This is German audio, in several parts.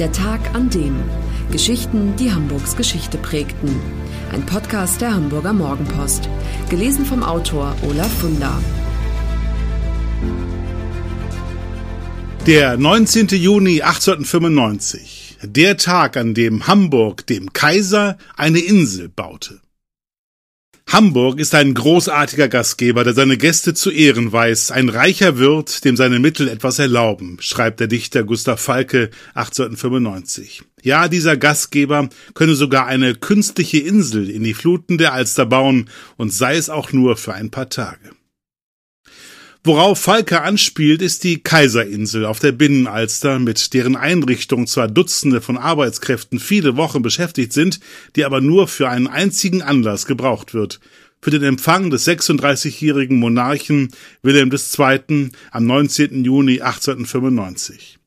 Der Tag an dem. Geschichten, die Hamburgs Geschichte prägten. Ein Podcast der Hamburger Morgenpost. Gelesen vom Autor Olaf Funder. Der 19. Juni 1895. Der Tag, an dem Hamburg dem Kaiser eine Insel baute. Hamburg ist ein großartiger Gastgeber, der seine Gäste zu Ehren weiß, ein reicher Wirt, dem seine Mittel etwas erlauben, schreibt der Dichter Gustav Falke 1895. Ja, dieser Gastgeber könne sogar eine künstliche Insel in die Fluten der Alster bauen, und sei es auch nur für ein paar Tage. Worauf Falke anspielt, ist die Kaiserinsel auf der Binnenalster, mit deren Einrichtung zwar Dutzende von Arbeitskräften viele Wochen beschäftigt sind, die aber nur für einen einzigen Anlass gebraucht wird. Für den Empfang des 36-jährigen Monarchen Wilhelm II. am 19. Juni 1895.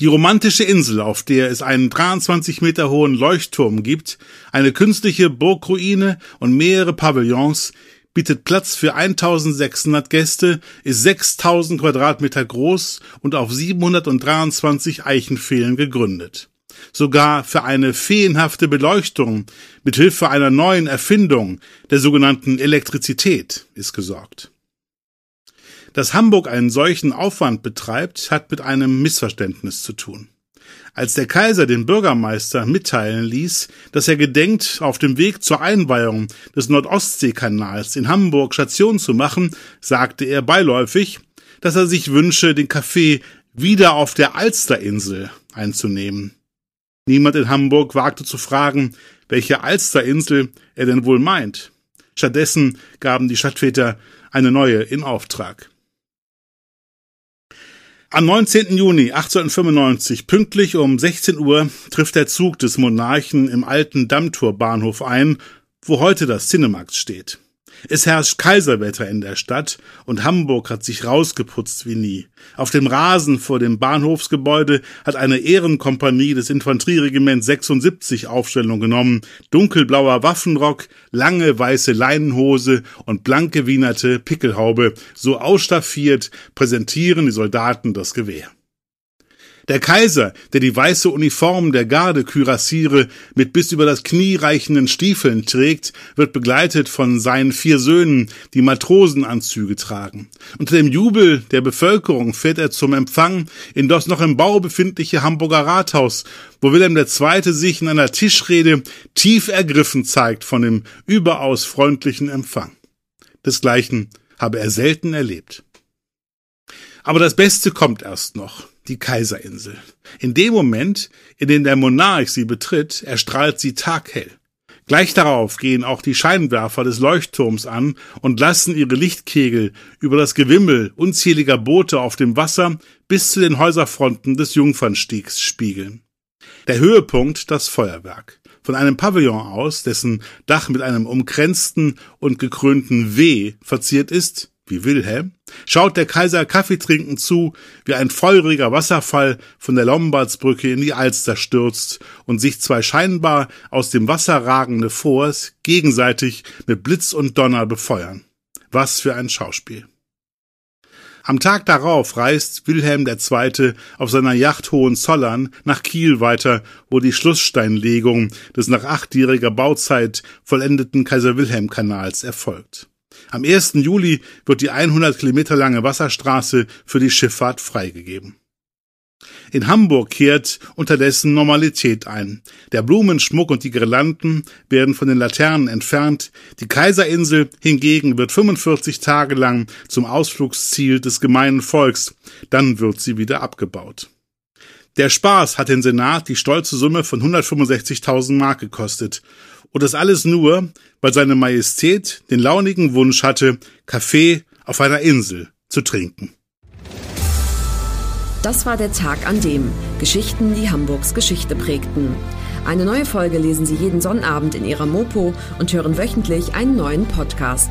Die romantische Insel, auf der es einen 23 Meter hohen Leuchtturm gibt, eine künstliche Burgruine und mehrere Pavillons, bietet Platz für 1600 Gäste, ist 6000 Quadratmeter groß und auf 723 Eichenpfählen gegründet. Sogar für eine feenhafte Beleuchtung mit Hilfe einer neuen Erfindung, der sogenannten Elektrizität, ist gesorgt. Dass Hamburg einen solchen Aufwand betreibt, hat mit einem Missverständnis zu tun. Als der Kaiser den Bürgermeister mitteilen ließ, dass er gedenkt, auf dem Weg zur Einweihung des Nordostseekanals in Hamburg Station zu machen, sagte er beiläufig, dass er sich wünsche, den Kaffee wieder auf der Alsterinsel einzunehmen. Niemand in Hamburg wagte zu fragen, welche Alsterinsel er denn wohl meint. Stattdessen gaben die Stadtväter eine neue in Auftrag. Am 19. Juni 1895, pünktlich um 16 Uhr, trifft der Zug des Monarchen im alten Dammtorbahnhof ein, wo heute das Cinemax steht. Es herrscht Kaiserwetter in der Stadt und Hamburg hat sich rausgeputzt wie nie. Auf dem Rasen vor dem Bahnhofsgebäude hat eine Ehrenkompanie des Infanterieregiments 76 Aufstellung genommen. Dunkelblauer Waffenrock, lange weiße Leinenhose und blank gewienerte Pickelhaube. So ausstaffiert präsentieren die Soldaten das Gewehr. Der Kaiser, der die weiße Uniform der Gardekürassiere mit bis über das Knie reichenden Stiefeln trägt, wird begleitet von seinen vier Söhnen, die Matrosenanzüge tragen. Unter dem Jubel der Bevölkerung fährt er zum Empfang in das noch im Bau befindliche Hamburger Rathaus, wo Wilhelm II. sich in einer Tischrede tief ergriffen zeigt von dem überaus freundlichen Empfang. Desgleichen habe er selten erlebt. Aber das Beste kommt erst noch die Kaiserinsel. In dem Moment, in dem der Monarch sie betritt, erstrahlt sie taghell. Gleich darauf gehen auch die Scheinwerfer des Leuchtturms an und lassen ihre Lichtkegel über das Gewimmel unzähliger Boote auf dem Wasser bis zu den Häuserfronten des Jungfernstiegs spiegeln. Der Höhepunkt das Feuerwerk. Von einem Pavillon aus, dessen Dach mit einem umkränzten und gekrönten W verziert ist, wie Wilhelm, schaut der Kaiser Kaffee trinken zu, wie ein feuriger Wasserfall von der Lombardsbrücke in die Alster stürzt und sich zwei scheinbar aus dem Wasser ragende Forts gegenseitig mit Blitz und Donner befeuern. Was für ein Schauspiel. Am Tag darauf reist Wilhelm II. auf seiner Yacht Hohenzollern nach Kiel weiter, wo die Schlusssteinlegung des nach achtjähriger Bauzeit vollendeten Kaiser-Wilhelm-Kanals erfolgt. Am 1. Juli wird die 100 Kilometer lange Wasserstraße für die Schifffahrt freigegeben. In Hamburg kehrt unterdessen Normalität ein. Der Blumenschmuck und die Girlanden werden von den Laternen entfernt. Die Kaiserinsel hingegen wird 45 Tage lang zum Ausflugsziel des gemeinen Volks. Dann wird sie wieder abgebaut. Der Spaß hat den Senat die stolze Summe von 165.000 Mark gekostet. Und das alles nur, weil seine Majestät den launigen Wunsch hatte, Kaffee auf einer Insel zu trinken. Das war der Tag an dem Geschichten, die Hamburgs Geschichte prägten. Eine neue Folge lesen Sie jeden Sonnabend in Ihrer Mopo und hören wöchentlich einen neuen Podcast.